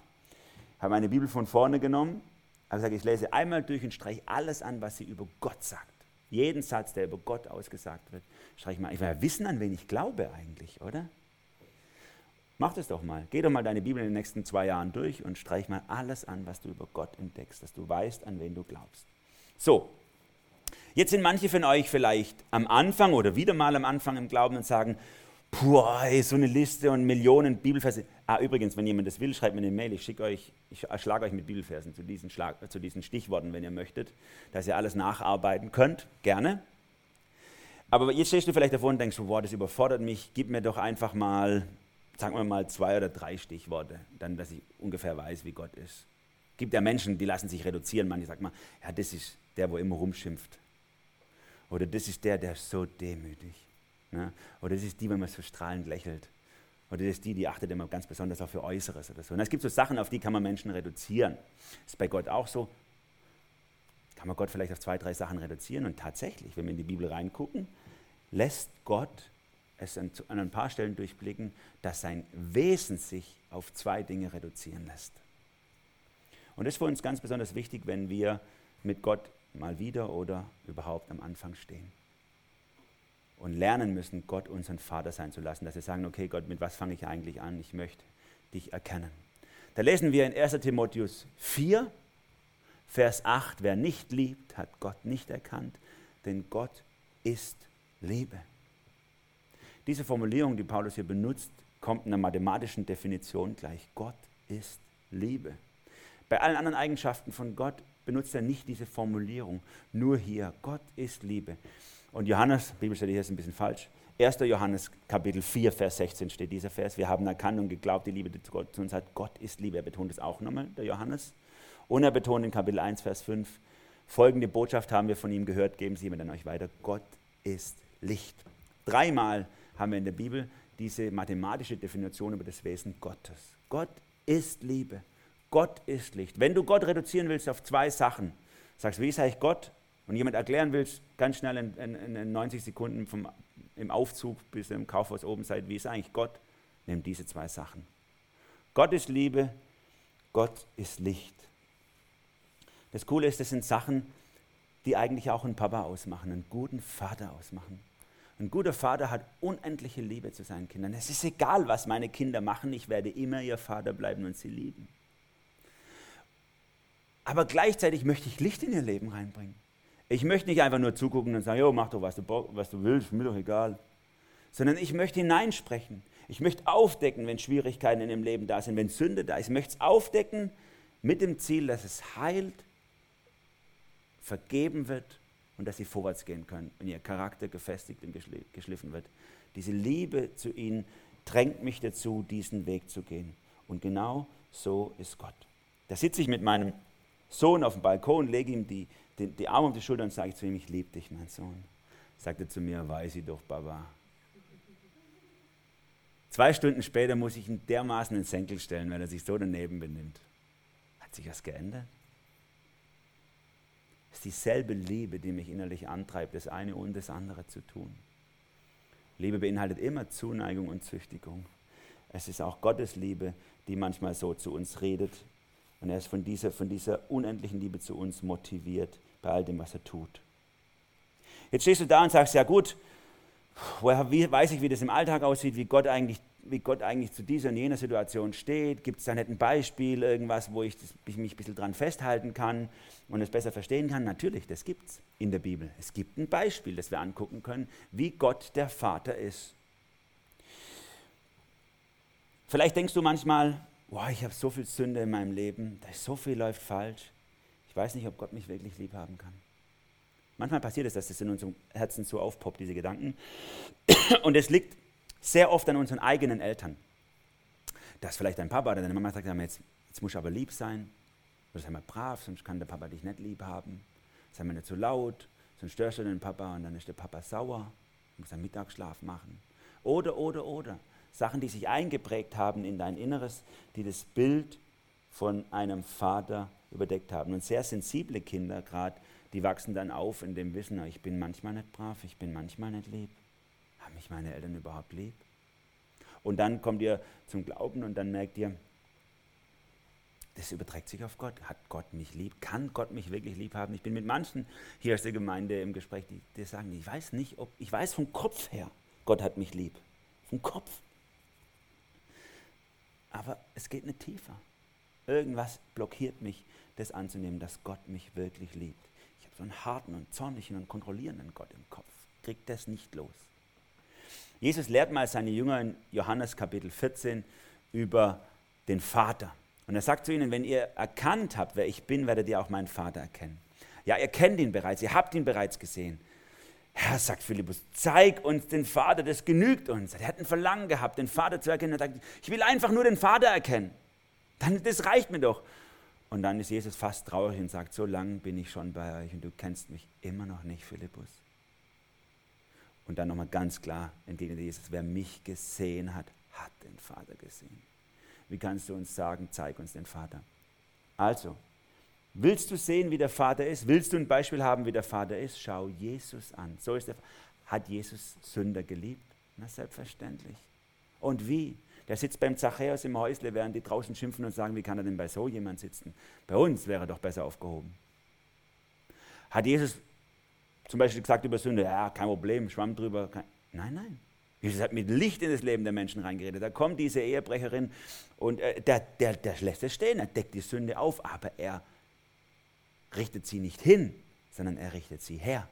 habe meine Bibel von vorne genommen, habe gesagt, ich lese einmal durch und streiche alles an, was sie über Gott sagt. Jeden Satz, der über Gott ausgesagt wird, streiche ich mal. Ich will ja wissen, an wen ich glaube eigentlich, oder? Mach das doch mal. Geh doch mal deine Bibel in den nächsten zwei Jahren durch und streich mal alles an, was du über Gott entdeckst, dass du weißt, an wen du glaubst. So, jetzt sind manche von euch vielleicht am Anfang oder wieder mal am Anfang im Glauben und sagen, Puh, so eine Liste und Millionen Bibelverse. Ah, übrigens, wenn jemand das will, schreibt mir eine Mail. Ich schicke euch, ich schlage euch mit Bibelversen zu diesen, Schlag, zu diesen Stichworten, wenn ihr möchtet, dass ihr alles nacharbeiten könnt. Gerne. Aber jetzt stehst du vielleicht davor und denkst, boah, das überfordert mich. Gib mir doch einfach mal, sagen wir mal, zwei oder drei Stichworte, dann, dass ich ungefähr weiß, wie Gott ist. Es gibt ja Menschen, die lassen sich reduzieren. Manche sagen mal, ja, das ist der, wo immer rumschimpft. Oder das ist der, der ist so demütig. Ne? Oder das ist die, wenn man so strahlend lächelt. Oder das ist die, die achtet immer ganz besonders auf ihr Äußeres oder so. Und es gibt so Sachen, auf die kann man Menschen reduzieren. Ist bei Gott auch so. Kann man Gott vielleicht auf zwei, drei Sachen reduzieren. Und tatsächlich, wenn wir in die Bibel reingucken, lässt Gott es an, ein paar Stellen durchblicken, dass sein Wesen sich auf zwei Dinge reduzieren lässt. Und das ist für uns ganz besonders wichtig, wenn wir mit Gott mal wieder oder überhaupt am Anfang stehen und lernen müssen, Gott unseren Vater sein zu lassen, dass wir sagen, okay Gott, mit was fange ich eigentlich an? Ich möchte dich erkennen. Da lesen wir in 1 Timotheus 4, Vers 8, wer nicht liebt, hat Gott nicht erkannt, denn Gott ist Liebe. Diese Formulierung, die Paulus hier benutzt, kommt in einer mathematischen Definition gleich. Gott ist Liebe. Bei allen anderen Eigenschaften von Gott benutzt er nicht diese Formulierung, nur hier, Gott ist Liebe. Und Johannes, Bibelstelle hier ist ein bisschen falsch. 1. Johannes Kapitel 4, Vers 16 steht dieser Vers. Wir haben erkannt und geglaubt, die Liebe, die Gott zu uns hat. Gott ist Liebe. Er betont es auch nochmal, der Johannes. Und er betont in Kapitel 1, Vers 5, folgende Botschaft haben wir von ihm gehört, geben Sie mir dann euch weiter. Gott ist Licht. Dreimal haben wir in der Bibel diese mathematische Definition über das Wesen Gottes. Gott ist Liebe. Gott ist Licht. Wenn du Gott reduzieren willst auf zwei Sachen, sagst, wie ist eigentlich Gott? und jemand erklären willst, ganz schnell in, in, in 90 Sekunden vom, im Aufzug bis im Kaufhaus oben seid, wie ist eigentlich Gott, nimm diese zwei Sachen. Gott ist Liebe, Gott ist Licht. Das Coole ist, das sind Sachen, die eigentlich auch einen Papa ausmachen, einen guten Vater ausmachen. Ein guter Vater hat unendliche Liebe zu seinen Kindern. Es ist egal, was meine Kinder machen, ich werde immer ihr Vater bleiben und sie lieben. Aber gleichzeitig möchte ich Licht in ihr Leben reinbringen. Ich möchte nicht einfach nur zugucken und sagen, jo, mach doch, was du, was du willst, mir doch egal. Sondern ich möchte hineinsprechen. Ich möchte aufdecken, wenn Schwierigkeiten in dem Leben da sind, wenn Sünde da ist. Ich möchte es aufdecken mit dem Ziel, dass es heilt, vergeben wird und dass sie vorwärts gehen können und ihr Charakter gefestigt und geschliffen wird. Diese Liebe zu ihnen drängt mich dazu, diesen Weg zu gehen. Und genau so ist Gott. Da sitze ich mit meinem Sohn auf dem Balkon, lege ihm die, die, die Arme um die Schulter und sage zu ihm, ich liebe dich, mein Sohn. Sagte zu mir, weiß ich doch, Baba. Zwei Stunden später muss ich ihn dermaßen ins Senkel stellen, weil er sich so daneben benimmt. Hat sich was geändert? Es ist dieselbe Liebe, die mich innerlich antreibt, das eine und das andere zu tun. Liebe beinhaltet immer Zuneigung und Züchtigung. Es ist auch Gottes Liebe, die manchmal so zu uns redet, Und er ist von dieser, von dieser unendlichen Liebe zu uns motiviert bei all dem, was er tut. Jetzt stehst du da und sagst, ja gut, woher weiß ich, wie das im Alltag aussieht, wie Gott eigentlich, wie Gott eigentlich zu dieser und jener Situation steht. Gibt es da nicht ein Beispiel, irgendwas, wo ich, mich ein bisschen dran festhalten kann und es besser verstehen kann? Natürlich, das gibt es in der Bibel. Es gibt ein Beispiel, das wir angucken können, wie Gott der Vater ist. Vielleicht denkst du manchmal, wow, ich habe so viel Sünde in meinem Leben, da so viel läuft falsch. Ich weiß nicht, ob Gott mich wirklich lieb haben kann. Manchmal passiert es, dass das in unserem Herzen so aufpoppt, diese Gedanken. Und es liegt sehr oft an unseren eigenen Eltern. Dass vielleicht dein Papa oder deine Mama sagt, jetzt, jetzt musst du aber lieb sein, oder sei mal brav, sonst kann der Papa dich nicht lieb haben. Sei mal nicht so laut, sonst störst du den Papa und dann ist der Papa sauer, muss einen Mittagsschlaf machen. Oder, oder, oder. Sachen, die sich eingeprägt haben in dein Inneres, die das Bild von einem Vater überdeckt haben. Und sehr sensible Kinder gerade, die wachsen dann auf in dem Wissen, ich bin manchmal nicht brav, ich bin manchmal nicht lieb. Haben mich meine Eltern überhaupt lieb? Und dann kommt ihr zum Glauben und dann merkt ihr, das überträgt sich auf Gott. Hat Gott mich lieb? Kann Gott mich wirklich lieb haben? Ich bin mit manchen hier aus der Gemeinde im Gespräch, die, die sagen, ich weiß nicht, ob, ich weiß vom Kopf her, Gott hat mich lieb. Vom Kopf. Aber es geht nicht tiefer. Irgendwas blockiert mich, das anzunehmen, dass Gott mich wirklich liebt. Ich habe so einen harten und zornigen und kontrollierenden Gott im Kopf. Kriegt das nicht los. Jesus lehrt mal seine Jünger in Johannes Kapitel 14 über den Vater. Und er sagt zu ihnen, wenn ihr erkannt habt, wer ich bin, werdet ihr auch meinen Vater erkennen. Ja, ihr kennt ihn bereits, ihr habt ihn bereits gesehen. Herr, sagt Philippus, zeig uns den Vater, das genügt uns. Er hat ein Verlangen gehabt, den Vater zu erkennen. Er sagt, ich will einfach nur den Vater erkennen. Dann, das reicht mir doch. Und dann ist Jesus fast traurig und sagt, so lange bin ich schon bei euch und du kennst mich immer noch nicht, Philippus. Und dann nochmal ganz klar entgegnet Jesus, wer mich gesehen hat, hat den Vater gesehen. Wie kannst du uns sagen, zeig uns den Vater? Also, Willst du sehen, wie der Vater ist? Willst du ein Beispiel haben, wie der Vater ist? Schau Jesus an. So ist der, hat Jesus Sünder geliebt? Na, selbstverständlich. Und wie? Der sitzt beim Zachäus im Häusle, während die draußen schimpfen und sagen, wie kann er denn bei so jemand sitzen? Bei uns wäre er doch besser aufgehoben. Hat Jesus zum Beispiel gesagt über Sünde, ja, kein Problem, schwamm drüber. Kein nein, nein. Jesus hat mit Licht in das Leben der Menschen reingeredet. Da kommt diese Ehebrecherin und äh, der, der, der lässt es stehen, er deckt die Sünde auf, aber er richtet sie nicht hin, sondern er richtet sie her.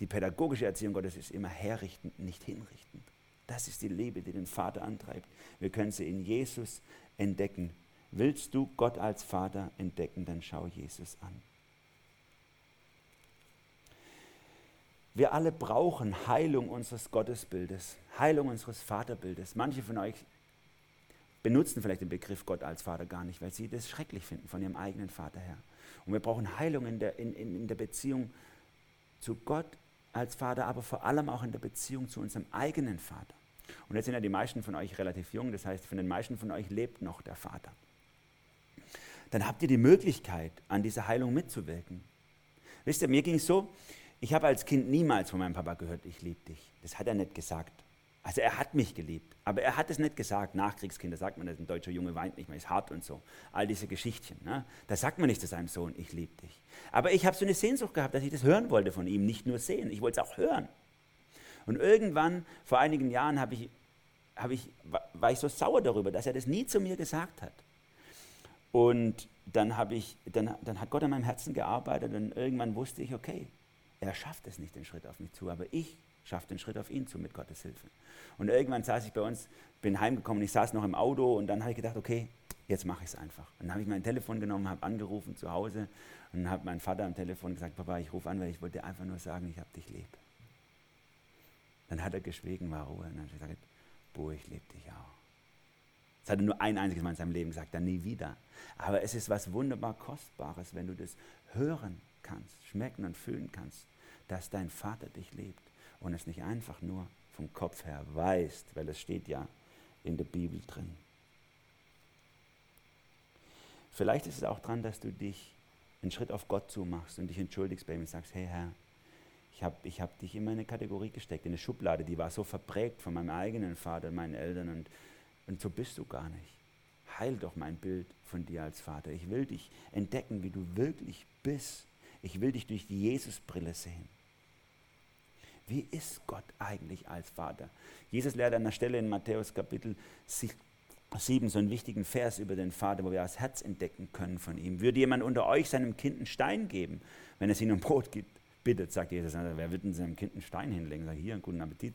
Die pädagogische Erziehung Gottes ist immer herrichtend, nicht hinrichtend. Das ist die Liebe, die den Vater antreibt. Wir können sie in Jesus entdecken. Willst du Gott als Vater entdecken, dann schau Jesus an. Wir alle brauchen Heilung unseres Gottesbildes, Heilung unseres Vaterbildes. Manche von euch benutzen vielleicht den Begriff Gott als Vater gar nicht, weil sie das schrecklich finden von ihrem eigenen Vater her. Und wir brauchen Heilung in der, in, in, der Beziehung zu Gott als Vater, aber vor allem auch in der Beziehung zu unserem eigenen Vater. Und jetzt sind ja die meisten von euch relativ jung, das heißt, von den meisten von euch lebt noch der Vater. Dann habt ihr die Möglichkeit, an dieser Heilung mitzuwirken. Wisst ihr, mir ging es so, ich habe als Kind niemals von meinem Papa gehört, ich liebe dich. Das hat er nicht gesagt. Also er hat mich geliebt, aber er hat es nicht gesagt. Nachkriegskinder sagt man, ein deutscher Junge weint nicht mehr, ist hart und so. All diese Geschichtchen. Ne? Da sagt man nicht zu seinem Sohn, ich liebe dich. Aber ich habe so eine Sehnsucht gehabt, dass ich das hören wollte von ihm, nicht nur sehen. Ich wollte es auch hören. Und irgendwann, vor einigen Jahren, hab ich, hab ich, war ich so sauer darüber, dass er das nie zu mir gesagt hat. Und dann, ich, dann, dann hat Gott an meinem Herzen gearbeitet und irgendwann wusste ich, okay, er schafft es nicht den Schritt auf mich zu, aber ich schafft den Schritt auf ihn zu mit Gottes Hilfe. Und irgendwann saß ich bei uns, bin heimgekommen, ich saß noch im Auto und dann habe ich gedacht, okay, jetzt mache ich es einfach. Und dann habe ich mein Telefon genommen, habe angerufen zu Hause und habe meinen Vater am Telefon gesagt, Papa, ich rufe an, weil ich wollte einfach nur sagen, ich habe dich lieb. Dann hat er geschwiegen, war Ruhe und dann habe ich gesagt, boah, ich liebe dich auch. Das hat er nur ein einziges Mal in seinem Leben gesagt, dann nie wieder. Aber es ist was wunderbar Kostbares, wenn du das hören kannst, schmecken und fühlen kannst, dass dein Vater dich liebt und es nicht einfach nur vom Kopf her weißt, weil es steht ja in der Bibel drin. Vielleicht ist es auch dran, dass du dich einen Schritt auf Gott zumachst und dich entschuldigst bei ihm und sagst, hey Herr, ich habe ich hab dich in eine Kategorie gesteckt, in eine Schublade, die war so verprägt von meinem eigenen Vater und meinen Eltern und, und so bist du gar nicht. heil doch mein Bild von dir als Vater. Ich will dich entdecken, wie du wirklich bist. Ich will dich durch die Jesusbrille sehen. Wie ist Gott eigentlich als Vater? Jesus lehrt an der Stelle in Matthäus Kapitel 7 so einen wichtigen Vers über den Vater, wo wir das Herz entdecken können von ihm. Würde jemand unter euch seinem Kind einen Stein geben, wenn es ihm um Brot gibt? Bittet, sagt Jesus. Wer wird denn seinem Kind einen Stein hinlegen? Sagt, hier, einen guten Appetit.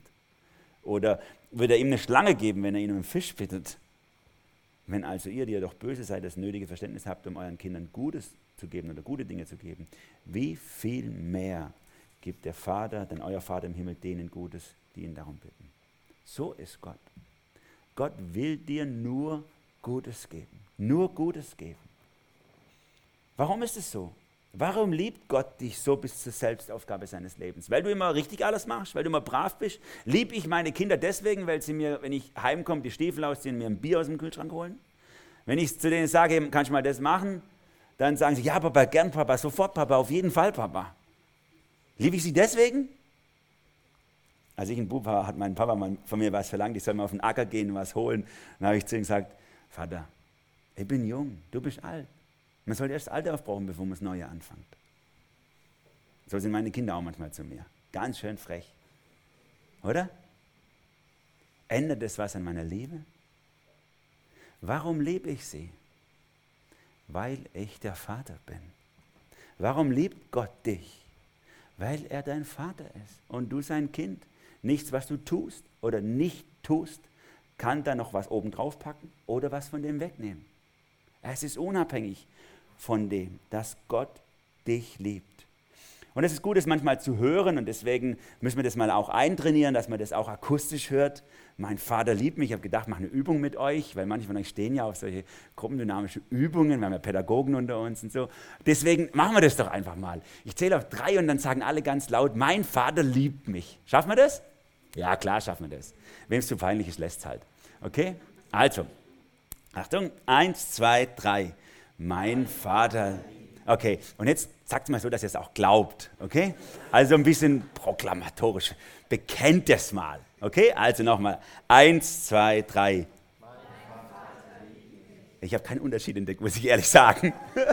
Oder würde er ihm eine Schlange geben, wenn er ihn um einen Fisch bittet? Wenn also ihr, die ihr doch böse seid, das nötige Verständnis habt, um euren Kindern Gutes zu geben oder gute Dinge zu geben, wie viel mehr gibt der Vater, denn euer Vater im Himmel denen Gutes, die ihn darum bitten. So ist Gott. Gott will dir nur Gutes geben. Nur Gutes geben. Warum ist es so? Warum liebt Gott dich so bis zur Selbstaufgabe seines Lebens? Weil du immer richtig alles machst, weil du immer brav bist? Lieb ich meine Kinder deswegen, weil sie mir, wenn ich heimkomme, die Stiefel ausziehen und mir ein Bier aus dem Kühlschrank holen? Wenn ich zu denen sage, kannst du mal das machen? Dann sagen sie, ja, Papa, gern, Papa, sofort, Papa, auf jeden Fall, Papa. Liebe ich sie deswegen? Als ich ein Bub war, hat mein Papa von mir was verlangt, ich soll mal auf den Acker gehen und was holen. Dann habe ich zu ihm gesagt, Vater, ich bin jung, du bist alt. Man sollte erst das Alter aufbrauchen, bevor man das Neue anfängt. So sind meine Kinder auch manchmal zu mir. Ganz schön frech. Oder? Ändert es was an meiner Liebe? Warum liebe ich sie? Weil ich der Vater bin. Warum liebt Gott dich? Weil er dein Vater ist und du sein Kind. Nichts, was du tust oder nicht tust, kann da noch was oben drauf packen oder was von dem wegnehmen. Es ist unabhängig von dem, dass Gott dich liebt. Und es ist gut, es manchmal zu hören und deswegen müssen wir das mal auch eintrainieren, dass man das auch akustisch hört. Mein Vater liebt mich. Ich habe gedacht, mache eine Übung mit euch, weil manche von euch stehen ja auf solche gruppendynamische Übungen. Wir haben ja Pädagogen unter uns und so. Deswegen machen wir das doch einfach mal. Ich zähle auf drei und dann sagen alle ganz laut, mein Vater liebt mich. Schaffen wir das? Ja, klar schaffen wir das. Wem es zu peinlich ist, lässt halt. Okay? Also, Achtung, eins, zwei, drei mein Vater. Okay, und jetzt sagt es mal so, dass ihr es auch glaubt. Okay? Also ein bisschen proklamatorisch. Bekennt es mal. Okay? Also nochmal. Eins, zwei, drei. Ich habe keinen Unterschied entdeckt, muss ich ehrlich sagen. <laughs>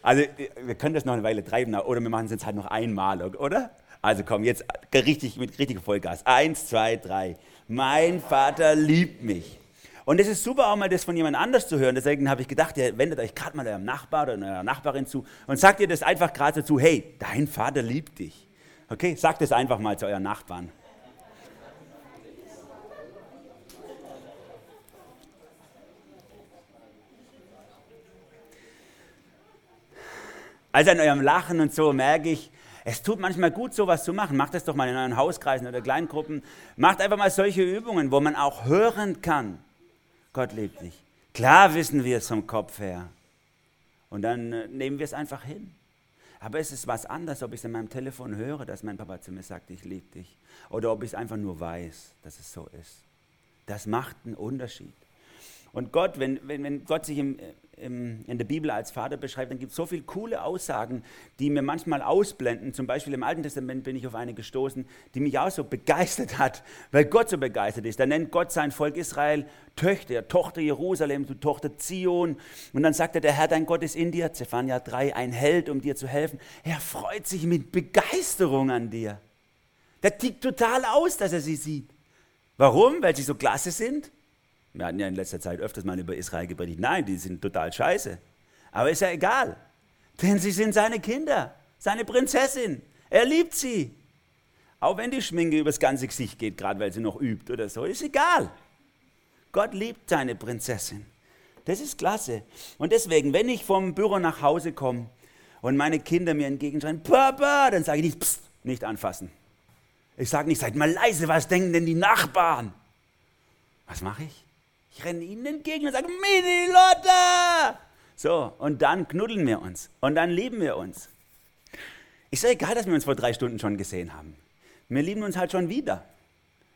Also, wir können das noch eine Weile treiben, oder wir machen es jetzt halt noch einmal, oder? Also komm, jetzt richtig mit richtigem Vollgas. Eins, zwei, drei. Mein Vater liebt mich. Und es ist super, auch mal das von jemand anders zu hören. Deswegen habe ich gedacht, ihr wendet euch gerade mal eurem Nachbar oder eurer Nachbarin zu und sagt ihr das einfach gerade dazu, hey, dein Vater liebt dich. Okay, sagt es einfach mal zu euren Nachbarn. Also an eurem Lachen und so merke ich, es tut manchmal gut, sowas zu machen. Macht das doch mal in euren Hauskreisen oder Kleingruppen. Macht einfach mal solche Übungen, wo man auch hören kann. Gott liebt dich. Klar wissen wir es vom Kopf her. Und dann äh, nehmen wir es einfach hin. Aber es ist was anderes, ob ich es in meinem Telefon höre, dass mein Papa zu mir sagt, ich liebe dich. Oder ob ich es einfach nur weiß, dass es so ist. Das macht einen Unterschied. Und Gott, wenn, wenn, wenn Gott sich im, im, in der Bibel als Vater beschreibt, dann gibt es so viele coole Aussagen, die mir manchmal ausblenden. Zum Beispiel im Alten Testament bin ich auf eine gestoßen, die mich auch so begeistert hat, weil Gott so begeistert ist. Da nennt Gott sein Volk Israel Töchter, Tochter Jerusalem, du Tochter Zion. Und dann sagt er, der Herr, dein Gott ist in dir, Zephania 3, ein Held, um dir zu helfen. Er freut sich mit Begeisterung an dir. Der tickt total aus, dass er sie sieht. Warum? Weil sie so klasse sind? Wir hatten ja in letzter Zeit öfters mal über Israel gepredigt. Nein, die sind total scheiße. Aber ist ja egal. Denn sie sind seine Kinder, seine Prinzessin. Er liebt sie. Auch wenn die Schminke übers ganze Gesicht geht, gerade weil sie noch übt oder so, ist egal. Gott liebt seine Prinzessin. Das ist klasse. Und deswegen, wenn ich vom Büro nach Hause komme und meine Kinder mir entgegenschreien, Papa, dann sage ich nicht, pst, nicht anfassen. Ich sage nicht, seid mal leise, was denken denn die Nachbarn? Was mache ich? Ich renne ihnen entgegen und sage, Mini Lotta! So, und dann knuddeln wir uns. Und dann lieben wir uns. Ist ja egal, dass wir uns vor drei Stunden schon gesehen haben. Wir lieben uns halt schon wieder.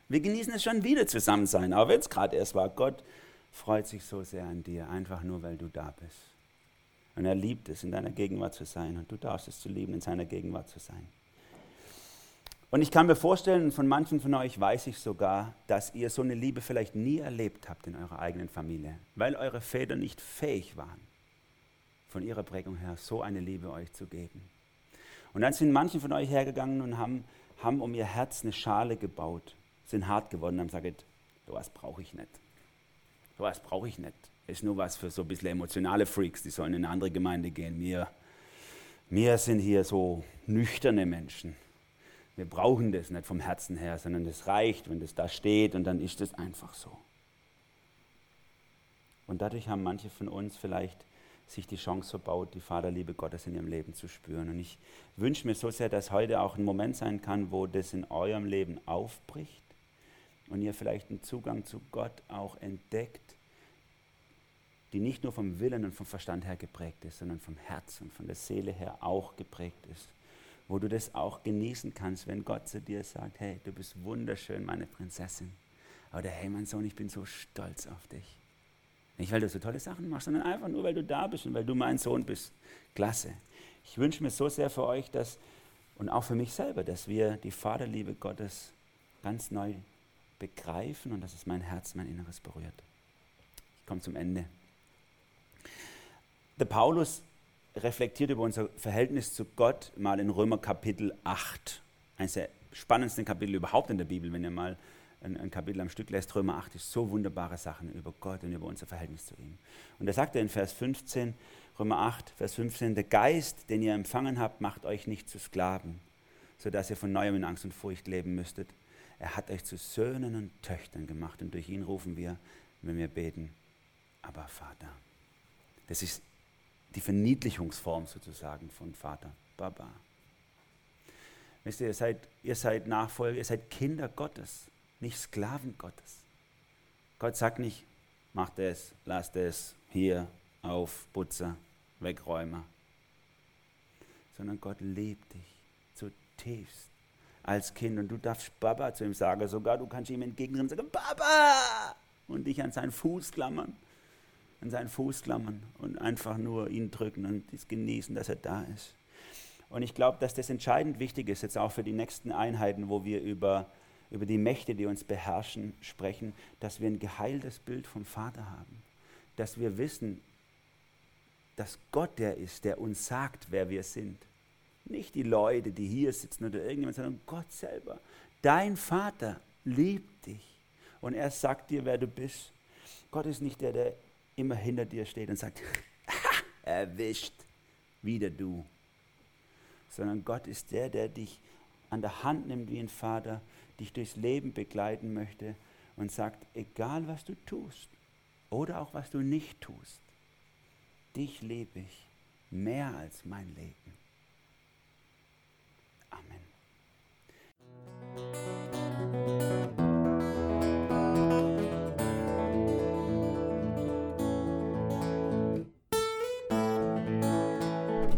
Wir genießen es schon wieder zusammen sein, auch wenn es gerade erst war. Gott freut sich so sehr an dir, einfach nur, weil du da bist. Und er liebt es, in deiner Gegenwart zu sein. Und du darfst es zu lieben, in seiner Gegenwart zu sein. Und ich kann mir vorstellen, von manchen von euch weiß ich sogar, dass ihr so eine Liebe vielleicht nie erlebt habt in eurer eigenen Familie, weil eure Väter nicht fähig waren, von ihrer Prägung her so eine Liebe euch zu geben. Und dann sind manche von euch hergegangen und haben, haben um ihr Herz eine Schale gebaut, sind hart geworden und haben gesagt, sowas brauche ich nicht. Sowas brauche ich nicht. Ist nur was für so ein bisschen emotionale Freaks, die sollen in eine andere Gemeinde gehen. Wir, wir sind hier so nüchterne Menschen wir brauchen das nicht vom Herzen her, sondern es reicht, wenn das da steht und dann ist es einfach so. Und dadurch haben manche von uns vielleicht sich die Chance verbaut, die Vaterliebe Gottes in ihrem Leben zu spüren. Und ich wünsche mir so sehr, dass heute auch ein Moment sein kann, wo das in eurem Leben aufbricht und ihr vielleicht einen Zugang zu Gott auch entdeckt, die nicht nur vom Willen und vom Verstand her geprägt ist, sondern vom Herz und von der Seele her auch geprägt ist wo du das auch genießen kannst, wenn Gott zu dir sagt, hey, du bist wunderschön, meine Prinzessin. Oder hey, mein Sohn, ich bin so stolz auf dich. Nicht, weil du so tolle Sachen machst, sondern einfach nur, weil du da bist und weil du mein Sohn bist. Klasse. Ich wünsche mir so sehr für euch, dass, und auch für mich selber, dass wir die Vaterliebe Gottes ganz neu begreifen und dass es mein Herz, mein Inneres berührt. Ich komme zum Ende. Der Paulus reflektiert über unser Verhältnis zu Gott mal in Römer Kapitel 8. Eines der spannendsten Kapitel überhaupt in der Bibel, wenn ihr mal ein, ein, Kapitel am Stück lässt. Römer 8 ist so wunderbare Sachen über Gott und über unser Verhältnis zu ihm. Und da sagt er in Vers 15, Römer 8, Vers 15, der Geist, den ihr empfangen habt, macht euch nicht zu Sklaven, sodass ihr von neuem in Angst und Furcht leben müsstet. Er hat euch zu Söhnen und Töchtern gemacht und durch ihn rufen wir, wenn wir beten, aber Vater. Das ist die Verniedlichungsform sozusagen von Vater, Baba. Wisst ihr, ihr seid, ihr seid Nachfolger, ihr seid Kinder Gottes, nicht Sklaven Gottes. Gott sagt nicht, mach das, lass das, hier, auf, Putzer, Wegräumer. Sondern Gott liebt dich zutiefst als Kind und du darfst Baba zu ihm sagen, sogar du kannst ihm entgegenrennen und sagen, Baba! Und dich an seinen Fuß klammern an seinen Fuß klammern und einfach nur ihn drücken und es genießen, dass er da ist. Und ich glaube, dass das entscheidend wichtig ist, jetzt auch für die nächsten Einheiten, wo wir über, über die Mächte, die uns beherrschen, sprechen, dass wir ein geheiltes Bild vom Vater haben. Dass wir wissen, dass Gott der ist, der uns sagt, wer wir sind. Nicht die Leute, die hier sitzen oder irgendjemand, sondern Gott selber. Dein Vater liebt dich und er sagt dir, wer du bist. Gott ist nicht der, der immer hinter dir steht und sagt, <laughs> erwischt, wieder du. Sondern Gott ist der, der dich an der Hand nimmt wie ein Vater, dich durchs Leben begleiten möchte und sagt, egal was du tust oder auch was du nicht tust, dich liebe ich mehr als mein Leben. Amen.